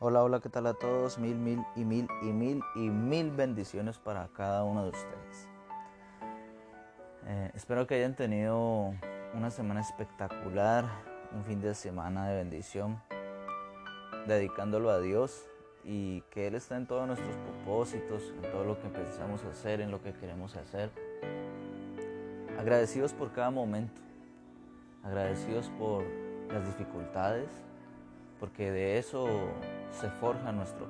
Hola, hola, ¿qué tal a todos? Mil, mil y mil y mil y mil bendiciones para cada uno de ustedes. Eh, espero que hayan tenido una semana espectacular, un fin de semana de bendición, dedicándolo a Dios y que Él está en todos nuestros propósitos, en todo lo que pensamos hacer, en lo que queremos hacer. Agradecidos por cada momento, agradecidos por las dificultades, porque de eso se forja nuestro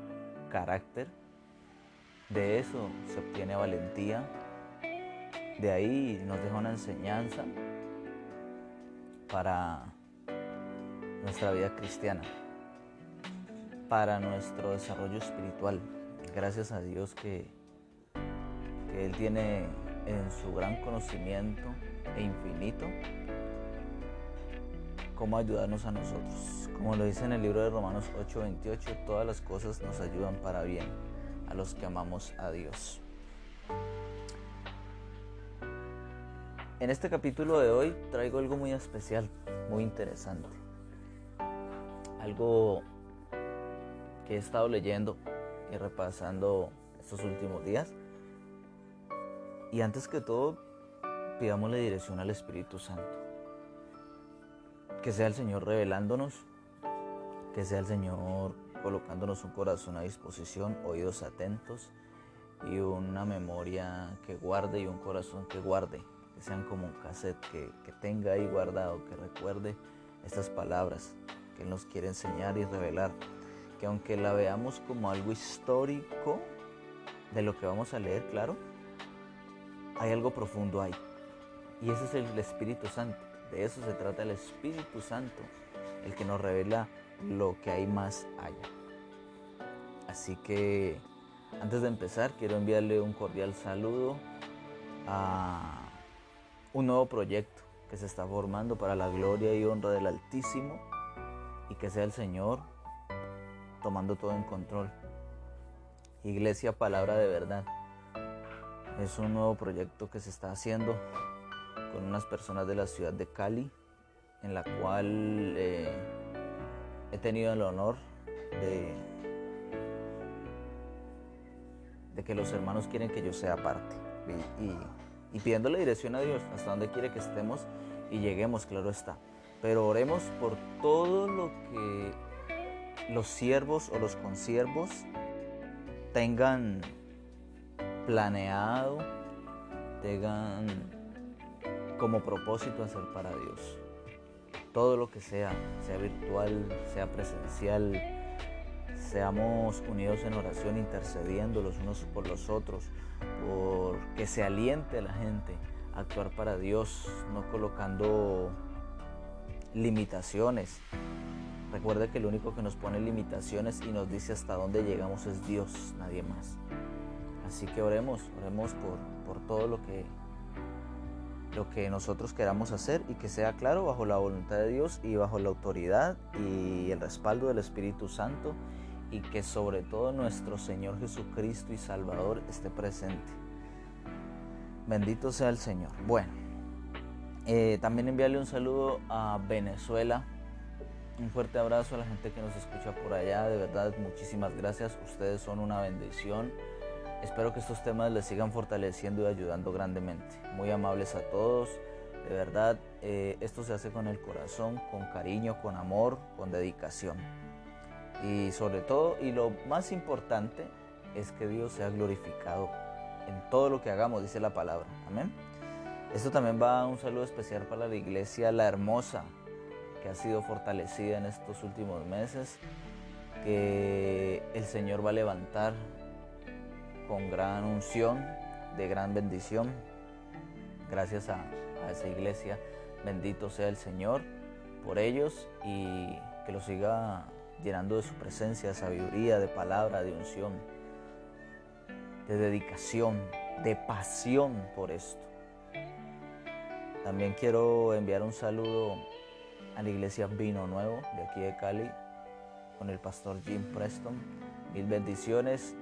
carácter, de eso se obtiene valentía, de ahí nos deja una enseñanza para nuestra vida cristiana, para nuestro desarrollo espiritual. Gracias a Dios que, que Él tiene en su gran conocimiento e infinito cómo ayudarnos a nosotros. Como lo dice en el libro de Romanos 8:28, todas las cosas nos ayudan para bien a los que amamos a Dios. En este capítulo de hoy traigo algo muy especial, muy interesante. Algo que he estado leyendo y repasando estos últimos días. Y antes que todo, pidámosle dirección al Espíritu Santo. Que sea el Señor revelándonos, que sea el Señor colocándonos un corazón a disposición, oídos atentos y una memoria que guarde y un corazón que guarde, que sean como un cassette que, que tenga ahí guardado, que recuerde estas palabras que Él nos quiere enseñar y revelar, que aunque la veamos como algo histórico de lo que vamos a leer, claro, hay algo profundo ahí. Y ese es el Espíritu Santo. De eso se trata el Espíritu Santo, el que nos revela lo que hay más allá. Así que antes de empezar, quiero enviarle un cordial saludo a un nuevo proyecto que se está formando para la gloria y honra del Altísimo y que sea el Señor tomando todo en control. Iglesia Palabra de Verdad. Es un nuevo proyecto que se está haciendo con unas personas de la ciudad de Cali, en la cual eh, he tenido el honor de, que los hermanos quieren que yo sea parte y, y, y pidiéndole dirección a Dios hasta donde quiere que estemos y lleguemos, claro está. Pero oremos por todo lo que los siervos o los consiervos tengan planeado, tengan como propósito hacer para Dios. Todo lo que sea, sea virtual, sea presencial, seamos unidos en oración, intercediendo los unos por los otros, por que se aliente la gente a actuar para Dios, no colocando limitaciones. Recuerde que el único que nos pone limitaciones y nos dice hasta dónde llegamos es Dios, nadie más. Así que oremos, oremos por, por todo lo que lo que nosotros queramos hacer y que sea claro bajo la voluntad de Dios y bajo la autoridad y el respaldo del Espíritu Santo y que sobre todo nuestro Señor Jesucristo y Salvador esté presente. Bendito sea el Señor. Bueno, eh, también enviarle un saludo a Venezuela. Un fuerte abrazo a la gente que nos escucha por allá. De verdad, muchísimas gracias. Ustedes son una bendición. Espero que estos temas les sigan fortaleciendo y ayudando grandemente. Muy amables a todos. De verdad, eh, esto se hace con el corazón, con cariño, con amor, con dedicación. Y sobre todo, y lo más importante, es que Dios sea glorificado en todo lo que hagamos, dice la palabra. Amén. Esto también va un saludo especial para la iglesia La Hermosa, que ha sido fortalecida en estos últimos meses, que el Señor va a levantar con gran unción, de gran bendición. Gracias a, a, esa iglesia, bendito sea el Señor por ellos y que los siga llenando de su presencia, de sabiduría, de palabra, de unción, de dedicación, de pasión por esto. También quiero enviar un saludo a la iglesia Vino Nuevo de aquí de Cali con el pastor Jim Preston. Mil bendiciones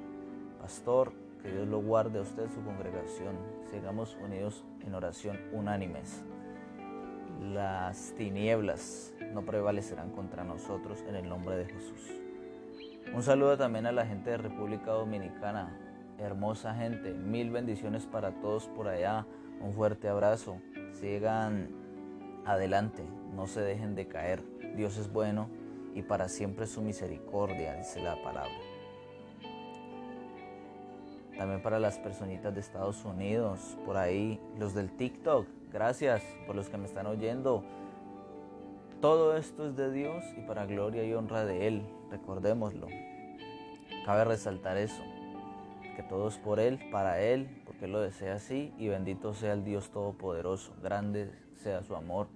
Pastor, que Dios lo guarde a usted, su congregación. Sigamos unidos en oración unánimes. Las tinieblas no prevalecerán contra nosotros en el nombre de Jesús. Un saludo también a la gente de República Dominicana, hermosa gente, mil bendiciones para todos por allá, un fuerte abrazo, sigan adelante, no se dejen de caer, Dios es bueno y para siempre su misericordia, dice la palabra. También para las personitas de Estados Unidos, por ahí, los del TikTok, gracias por los que me están oyendo. Todo esto es de Dios y para gloria y honra de Él, recordémoslo. Cabe resaltar eso, que todo es por Él, para Él, porque Él lo desea así y bendito sea el Dios Todopoderoso, grande sea su amor,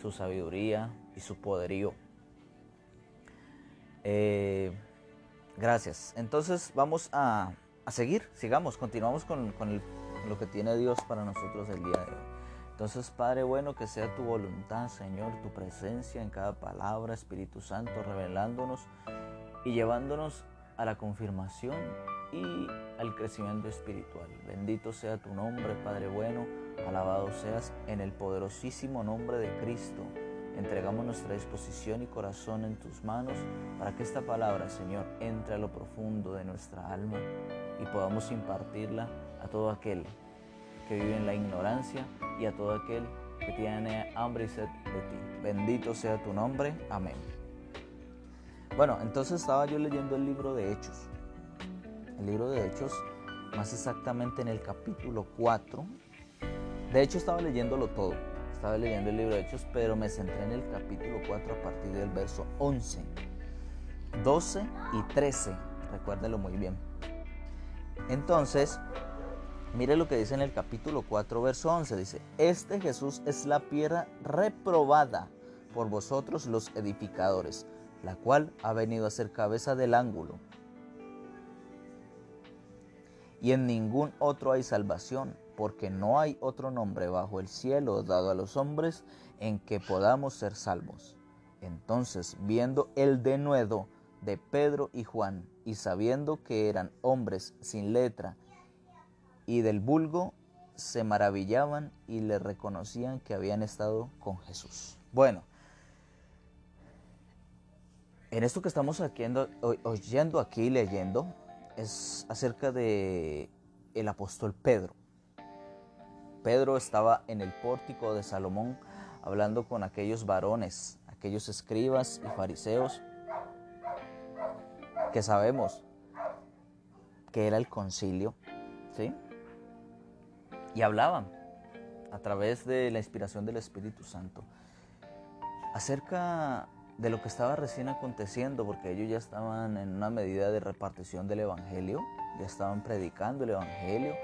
su sabiduría y su poderío. Eh, gracias. Entonces vamos a, seguir, sigamos, continuamos con, con lo que tiene Dios para nosotros el día de hoy. Entonces, Padre bueno, que sea tu voluntad, Señor, tu presencia en cada palabra, Espíritu Santo, revelándonos y llevándonos a la confirmación y al crecimiento espiritual. Bendito sea tu nombre, Padre bueno, alabado seas en el poderosísimo nombre de Cristo. Entregamos nuestra disposición y corazón en tus manos para que esta palabra, Señor, entre a lo profundo de nuestra alma y podamos impartirla a todo aquel que vive en la ignorancia y a todo aquel que tiene hambre y sed de ti. Bendito sea tu nombre. Amén. Bueno, entonces estaba yo leyendo el libro de Hechos. El libro de Hechos, más exactamente en el capítulo 4. De hecho, estaba leyéndolo todo. Estaba leyendo el libro de Hechos, pero me centré en el capítulo 4 a partir del verso 11, 12 y 13. Recuérdelo muy bien. Entonces, Mire lo que dice en el capítulo 4, verso 11. Dice, este Jesús es la piedra reprobada por vosotros los edificadores, la cual ha venido a ser cabeza del ángulo. Y en ningún otro hay salvación, porque no hay otro nombre bajo el cielo dado a los hombres en que podamos ser salvos. Entonces, viendo el denuedo de Pedro y Juan, y sabiendo que eran hombres sin letra, y del vulgo se maravillaban y le reconocían que habían estado con Jesús. Bueno, en esto que estamos oyendo aquí, leyendo, es acerca de el apóstol Pedro. Pedro estaba en el pórtico de Salomón hablando con aquellos varones, aquellos escribas y fariseos que sabemos que era el concilio, ¿sí? y hablaban a través de la inspiración del Espíritu Santo acerca de lo que estaba recién aconteciendo, porque ellos ya estaban en una medida de repartición del Evangelio, ya estaban predicando el Evangelio,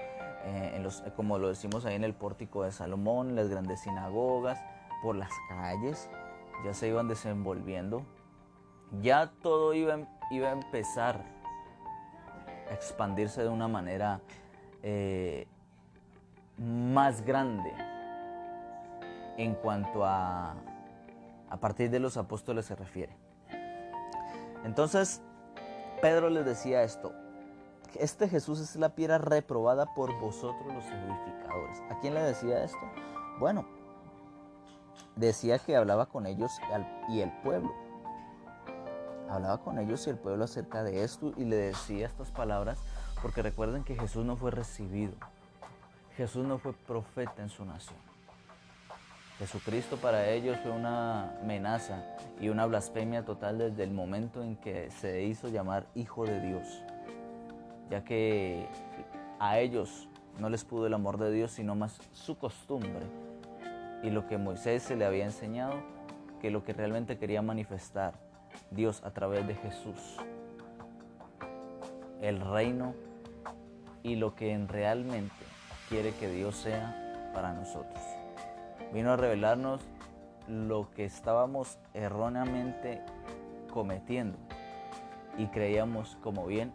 eh, como lo decimos ahí en el pórtico de Salomón, las grandes sinagogas, por las calles, ya se iban desenvolviendo, ya todo iba, iba a empezar a expandirse de una manera eh, más grande en cuanto a a partir de los apóstoles se refiere. Entonces, Pedro les decía esto, este Jesús es la piedra reprobada por vosotros los edificadores. ¿A quién le decía esto? Bueno, decía que hablaba con ellos y el pueblo. Hablaba con ellos y el pueblo acerca de esto y le decía estas palabras porque recuerden que Jesús no fue recibido. Jesús no fue profeta en su nación. Jesucristo para ellos fue una amenaza y una blasfemia total desde el momento en que se hizo llamar Hijo de Dios, ya que a ellos no les pudo el amor de Dios, sino más su costumbre y lo que Moisés se le había enseñado, que lo que realmente quería manifestar Dios a través de Jesús, el reino y lo que realmente quiere que Dios sea para nosotros. Vino a revelarnos lo que estábamos erróneamente cometiendo y creíamos como bien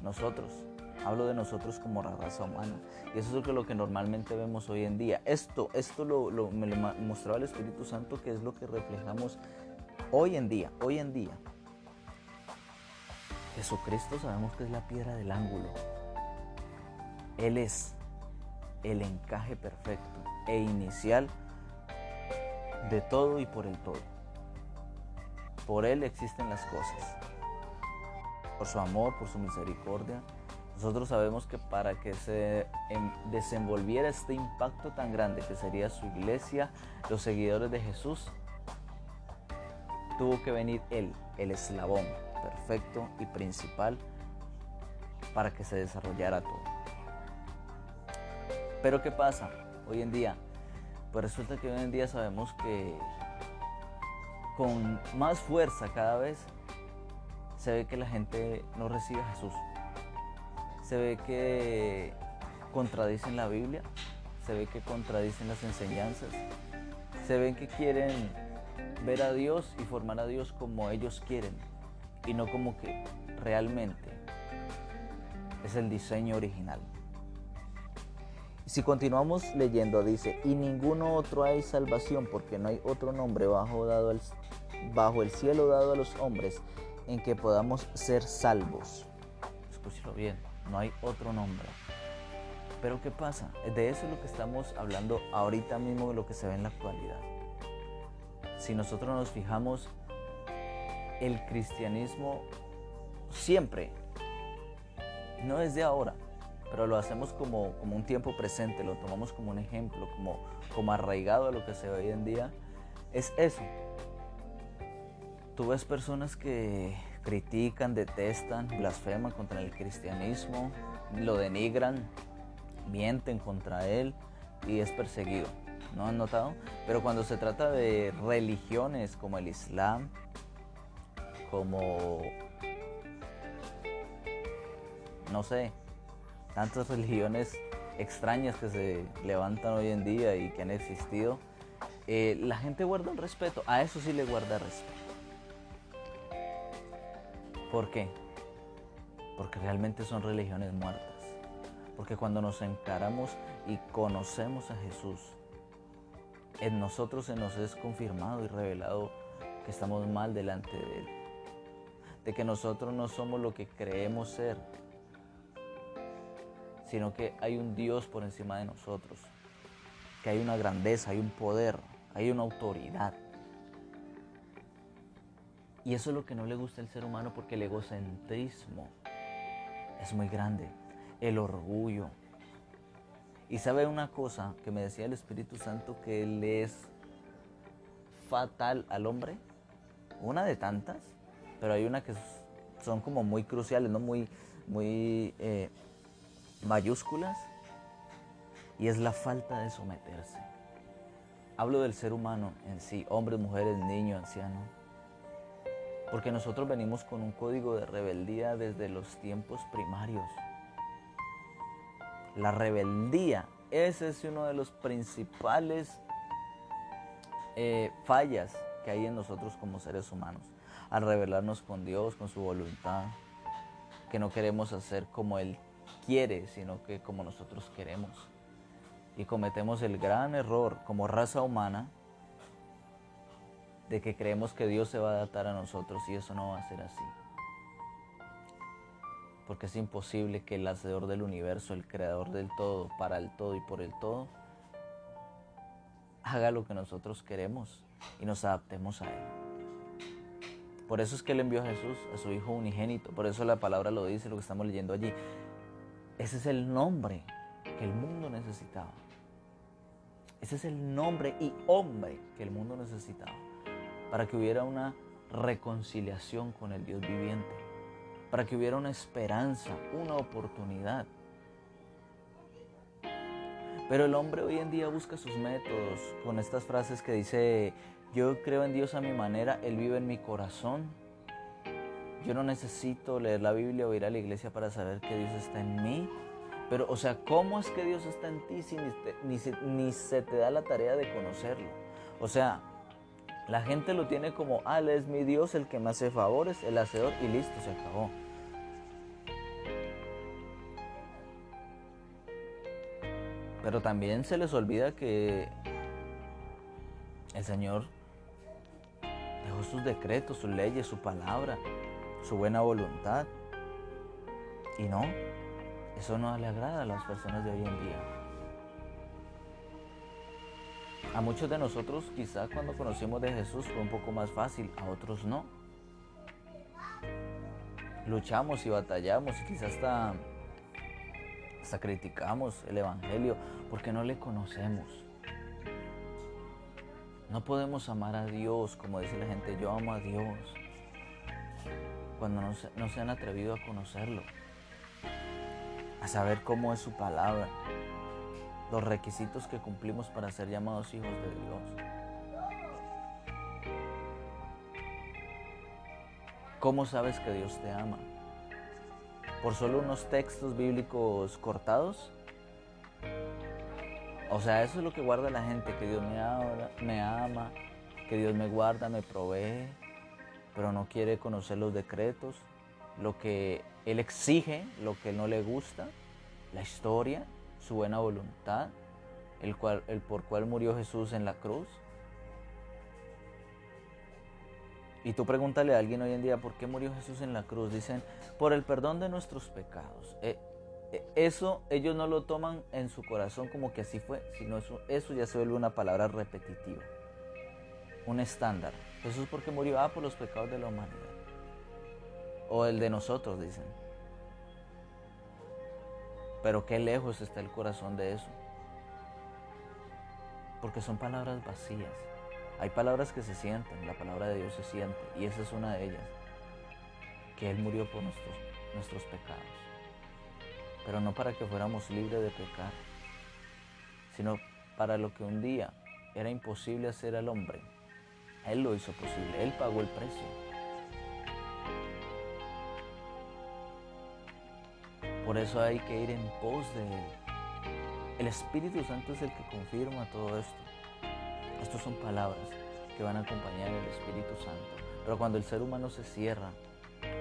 nosotros. Hablo de nosotros como la raza humana. Y eso es lo que normalmente vemos hoy en día. Esto, esto lo, me lo mostraba el Espíritu Santo, que es lo que reflejamos hoy en día. Hoy en día. Jesucristo sabemos que es la piedra del ángulo. Él es el encaje perfecto e inicial de todo y por el todo. Por Él existen las cosas. Por su amor, por su misericordia. Nosotros sabemos que para que se em, desenvolviera este impacto tan grande que sería su iglesia, los seguidores de Jesús, tuvo que venir Él, el eslabón perfecto y principal para que se desarrollara todo. Pero ¿qué pasa hoy en día? Pues resulta que hoy en día sabemos que con más fuerza cada vez se ve que la gente no recibe a Jesús. Se ve que contradicen la Biblia, se ve que contradicen las enseñanzas, se ven que quieren ver a Dios y formar a Dios como ellos quieren y no como que realmente es el diseño original. Si continuamos leyendo, dice, y ninguno otro hay salvación porque no hay otro nombre bajo, dado bajo el cielo dado a los hombres en que podamos ser salvos. Escúchelo bien, no hay otro nombre. Pero ¿qué pasa? De eso es lo que estamos hablando ahorita mismo, de lo que se ve en la actualidad. Si nosotros nos fijamos, el cristianismo siempre, no es de ahora, pero lo hacemos como, como un tiempo presente, lo tomamos como un ejemplo, como, como arraigado a lo que se ve hoy en día, es eso. Tú ves personas que critican, detestan, blasfeman contra el cristianismo, lo denigran, mienten contra él y es perseguido. ¿No han notado? Pero cuando se trata de religiones como el Islam, como, no sé, tantas religiones extrañas que se levantan hoy en día y que han existido, eh, la gente guarda un respeto, a eso sí le guarda respeto. ¿Por qué? Porque realmente son religiones muertas. Porque cuando nos encaramos y conocemos a Jesús, en nosotros se nos es confirmado y revelado que estamos mal delante de Él de que nosotros no somos lo que creemos ser, sino que hay un Dios por encima de nosotros, que hay una grandeza, hay un poder, hay una autoridad. Y eso es lo que no le gusta al ser humano porque el egocentrismo es muy grande, el orgullo. Y sabe una cosa que me decía el Espíritu Santo que le es fatal al hombre, una de tantas, pero hay una que son como muy cruciales, ¿no? muy, muy eh, mayúsculas, y es la falta de someterse. Hablo del ser humano en sí, hombres, mujeres, niños, ancianos, porque nosotros venimos con un código de rebeldía desde los tiempos primarios. La rebeldía, ese es uno de los principales eh, fallas que hay en nosotros como seres humanos al revelarnos con Dios, con su voluntad, que no queremos hacer como Él quiere, sino que como nosotros queremos. Y cometemos el gran error como raza humana de que creemos que Dios se va a adaptar a nosotros y eso no va a ser así. Porque es imposible que el hacedor del universo, el creador del todo, para el todo y por el todo, haga lo que nosotros queremos y nos adaptemos a Él. Por eso es que Él envió a Jesús, a su Hijo unigénito. Por eso la palabra lo dice, lo que estamos leyendo allí. Ese es el nombre que el mundo necesitaba. Ese es el nombre y hombre que el mundo necesitaba. Para que hubiera una reconciliación con el Dios viviente. Para que hubiera una esperanza, una oportunidad. Pero el hombre hoy en día busca sus métodos con estas frases que dice yo creo en Dios a mi manera, Él vive en mi corazón. Yo no necesito leer la Biblia o ir a la iglesia para saber que Dios está en mí. Pero, o sea, ¿cómo es que Dios está en ti si ni, ni se te da la tarea de conocerlo? O sea, la gente lo tiene como, ah, es mi Dios, el que me hace favores, el hacedor, y listo, se acabó. Pero también se les olvida que el Señor dejó sus decretos, sus leyes, su palabra, su buena voluntad. Y no, eso no le agrada a las personas de hoy en día. A muchos de nosotros quizá cuando conocimos de Jesús fue un poco más fácil, a otros no. luchamos y batallamos y quizás hasta, hasta criticamos el Evangelio porque no le conocemos. No podemos amar a Dios como dice la gente, yo amo a Dios, cuando no se han atrevido a conocerlo, a saber cómo es su palabra, los requisitos que cumplimos para ser llamados hijos de Dios. ¿Cómo sabes que Dios te ama? ¿Por solo unos textos bíblicos cortados? O sea, eso es lo que guarda la gente, que Dios me ama, me ama, que Dios me guarda, me provee, pero no quiere conocer los decretos, lo que Él exige, lo que no le gusta, la historia, su buena voluntad, el, cual, el por cual murió Jesús en la cruz. Y tú pregúntale a alguien hoy en día, ¿por qué murió Jesús en la cruz? Dicen, por el perdón de nuestros pecados. Eh, eh, eso ellos no lo toman en su corazón como que así fue, sino eso, eso ya se vuelve una palabra repetitiva, un estándar. Jesús, ¿por qué murió? Ah, por los pecados de la humanidad. O el de nosotros, dicen. Pero qué lejos está el corazón de eso. Porque son palabras vacías. Hay palabras que se sienten, la palabra de Dios se siente, y esa es una de ellas, que Él murió por nuestros, nuestros pecados, pero no para que fuéramos libres de pecar, sino para lo que un día era imposible hacer al hombre. Él lo hizo posible, Él pagó el precio. Por eso hay que ir en pos de Él. El Espíritu Santo es el que confirma todo esto. Estas son palabras que van a acompañar al Espíritu Santo. Pero cuando el ser humano se cierra,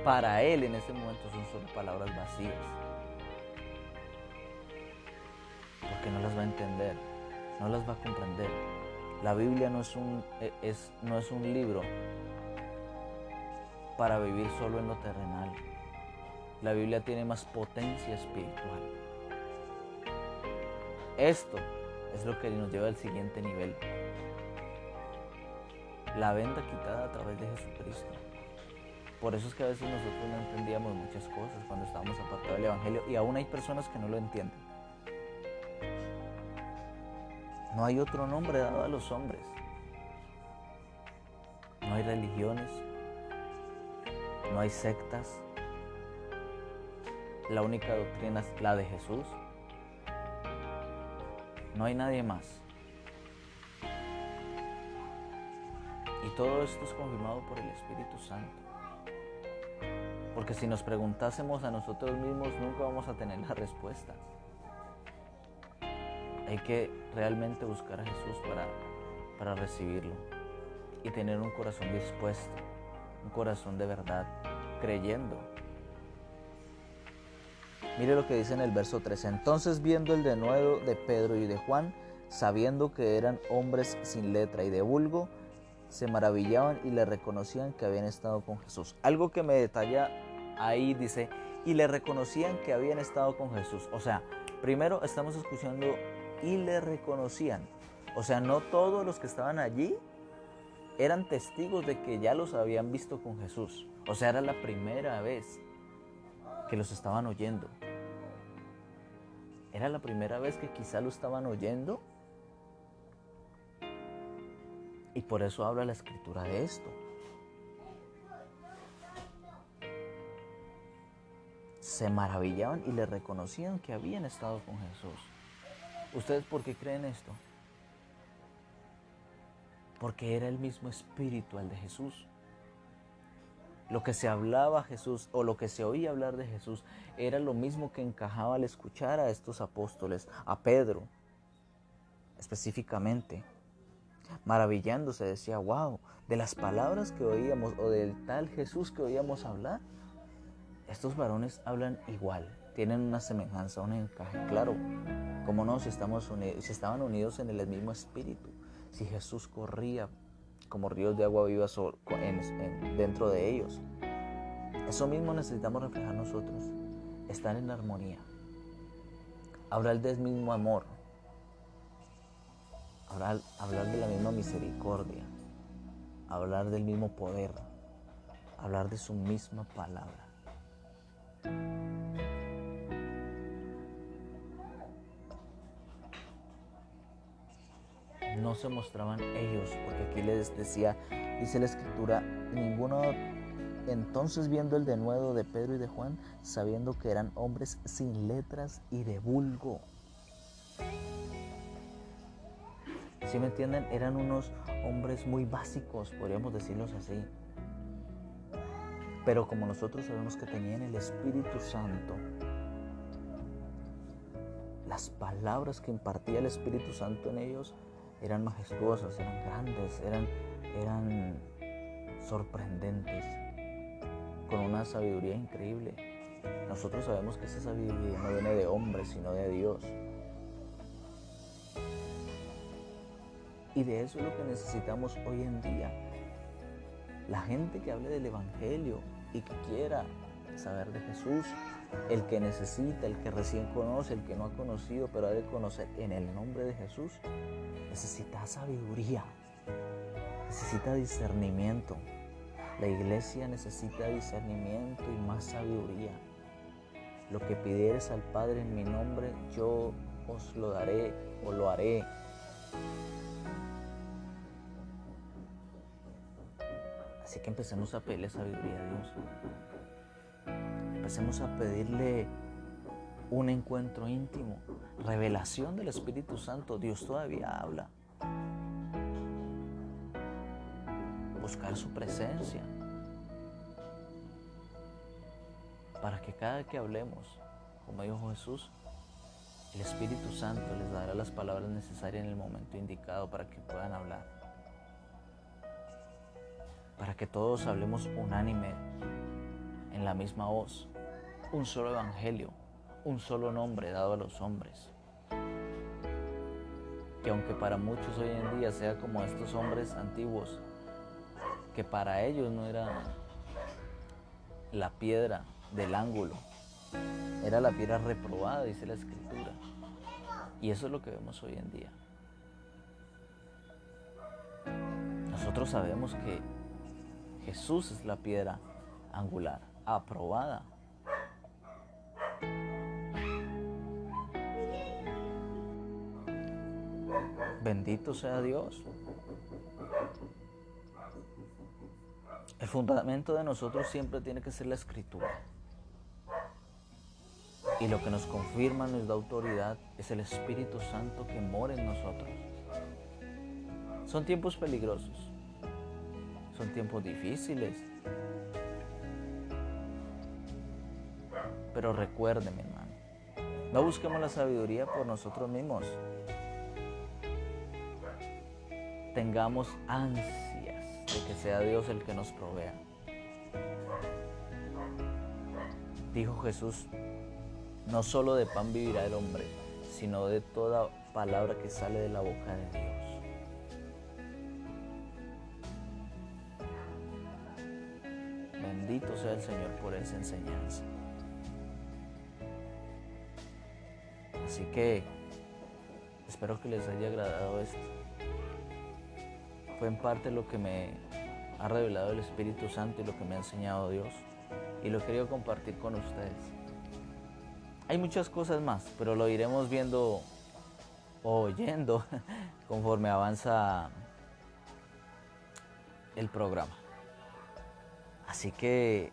para él en ese momento son solo palabras vacías. Porque no las va a entender, no las va a comprender. La Biblia no es un, e, es, no es un libro para vivir solo en lo terrenal. La Biblia tiene más potencia espiritual. Esto es lo que nos lleva al siguiente nivel la venda quitada a través de Jesucristo. Por eso es que a veces nosotros no entendíamos muchas cosas cuando estábamos apartados del Evangelio y aún hay personas que no lo entienden. No hay otro nombre dado a los hombres. No hay religiones. No hay sectas. La única doctrina es la de Jesús. No hay nadie más. Y todo esto es confirmado por el Espíritu Santo. Porque si nos preguntásemos a nosotros mismos, nunca vamos a tener la respuesta. Hay que realmente buscar a Jesús para, para recibirlo y tener un corazón dispuesto, un corazón de verdad, creyendo. Mire lo que dice en el verso 3. Entonces viendo el denuedo de Pedro y de Juan, sabiendo que eran hombres sin letra y de vulgo, se maravillaban y le reconocían que habían estado con Jesús. Algo que me detalla ahí dice, y le reconocían que habían estado con Jesús. O sea, primero estamos escuchando y le reconocían. O sea, no todos los que estaban allí eran testigos de que ya los habían visto con Jesús. O sea, era la primera vez que los estaban oyendo. Era la primera vez que quizá lo estaban oyendo y por eso habla la escritura de esto. Se maravillaban y le reconocían que habían estado con Jesús. ¿Ustedes por qué creen esto? Porque era el mismo espíritu al de Jesús. Lo que se hablaba Jesús o lo que se oía hablar de Jesús era lo mismo que encajaba al escuchar a estos apóstoles, a Pedro específicamente maravillándose, decía, wow, de las palabras que oíamos o del tal Jesús que oíamos hablar, estos varones hablan igual, tienen una semejanza, un encaje. Claro, como no, si, estamos unidos, si estaban unidos en el mismo espíritu, si Jesús corría como ríos de agua viva dentro de ellos. Eso mismo necesitamos reflejar nosotros, estar en armonía, hablar del mismo amor, hablar, hablar de la misma misericordia, hablar del mismo poder, hablar de su misma palabra. No se mostraban ellos, porque aquí les decía, dice la escritura, ninguno entonces viendo el denuedo de Pedro y de Juan, sabiendo que eran hombres sin letras y de vulgo. Si me entienden? Eran unos hombres muy básicos, podríamos decirlos así. Pero como nosotros sabemos que tenían el Espíritu Santo, las palabras que impartía el Espíritu Santo en ellos eran majestuosas, eran grandes, eran, eran sorprendentes, con una sabiduría increíble. Nosotros sabemos que esa sabiduría no viene de hombres, sino de Dios. Y de eso es lo que necesitamos hoy en día. La gente que hable del Evangelio y que quiera saber de Jesús, el que necesita, el que recién conoce, el que no ha conocido, pero ha de conocer en el nombre de Jesús, necesita sabiduría, necesita discernimiento. La iglesia necesita discernimiento y más sabiduría. Lo que pidieres al Padre en mi nombre, yo os lo daré o lo haré. Así que empecemos a pedirle sabiduría a Dios. Empecemos a pedirle un encuentro íntimo, revelación del Espíritu Santo. Dios todavía habla. Buscar su presencia. Para que cada que hablemos, como dijo Jesús, el Espíritu Santo les dará las palabras necesarias en el momento indicado para que puedan hablar para que todos hablemos unánime, en la misma voz, un solo evangelio, un solo nombre dado a los hombres. Que aunque para muchos hoy en día sea como estos hombres antiguos, que para ellos no era la piedra del ángulo, era la piedra reprobada, dice la escritura. Y eso es lo que vemos hoy en día. Nosotros sabemos que Jesús es la piedra angular, aprobada. Bendito sea Dios. El fundamento de nosotros siempre tiene que ser la escritura. Y lo que nos confirma, nos da autoridad, es el Espíritu Santo que mora en nosotros. Son tiempos peligrosos. Son tiempos difíciles. Pero recuérdeme, hermano, no busquemos la sabiduría por nosotros mismos. Tengamos ansias de que sea Dios el que nos provea. Dijo Jesús, no solo de pan vivirá el hombre, sino de toda palabra que sale de la boca de Dios. Bendito sea el Señor por esa enseñanza. Así que espero que les haya agradado esto. En parte lo que me ha revelado el Espíritu Santo y lo que me ha enseñado Dios. Y lo querido compartir con ustedes. Hay muchas cosas más, pero lo iremos viendo o oyendo conforme avanza el programa. Así que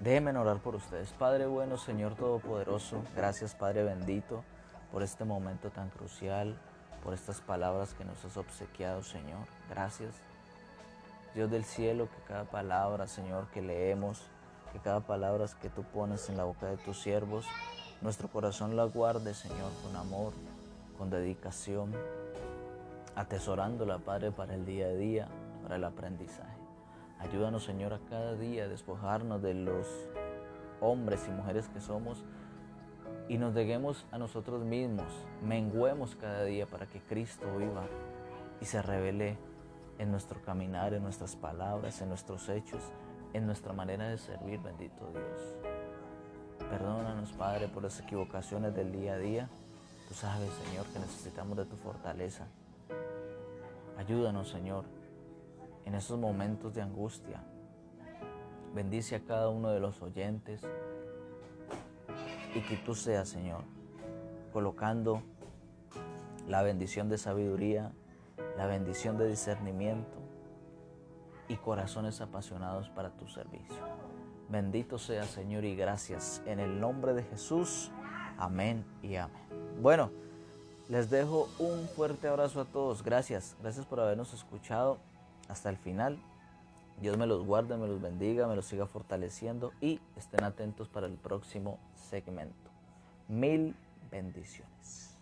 déjenme orar por ustedes. Padre bueno, Señor Todopoderoso, gracias Padre bendito por este momento tan crucial, por estas palabras que nos has obsequiado, Señor. Gracias. Dios del cielo, que cada palabra, Señor, que leemos, que cada palabra que tú pones en la boca de tus siervos, nuestro corazón la guarde, Señor, con amor, con dedicación, atesorándola, Padre, para el día a día, para el aprendizaje. Ayúdanos, Señor, a cada día despojarnos de los hombres y mujeres que somos y nos deguemos a nosotros mismos, menguemos cada día para que Cristo viva y se revele en nuestro caminar, en nuestras palabras, en nuestros hechos, en nuestra manera de servir, bendito Dios. Perdónanos, Padre, por las equivocaciones del día a día. Tú sabes, Señor, que necesitamos de tu fortaleza. Ayúdanos, Señor, en esos momentos de angustia. Bendice a cada uno de los oyentes y que tú seas, Señor, colocando la bendición de sabiduría, la bendición de discernimiento y corazones apasionados para tu servicio. Bendito sea Señor y gracias en el nombre de Jesús. Amén y amén. Bueno, les dejo un fuerte abrazo a todos. Gracias. Gracias por habernos escuchado hasta el final. Dios me los guarde, me los bendiga, me los siga fortaleciendo y estén atentos para el próximo segmento. Mil bendiciones.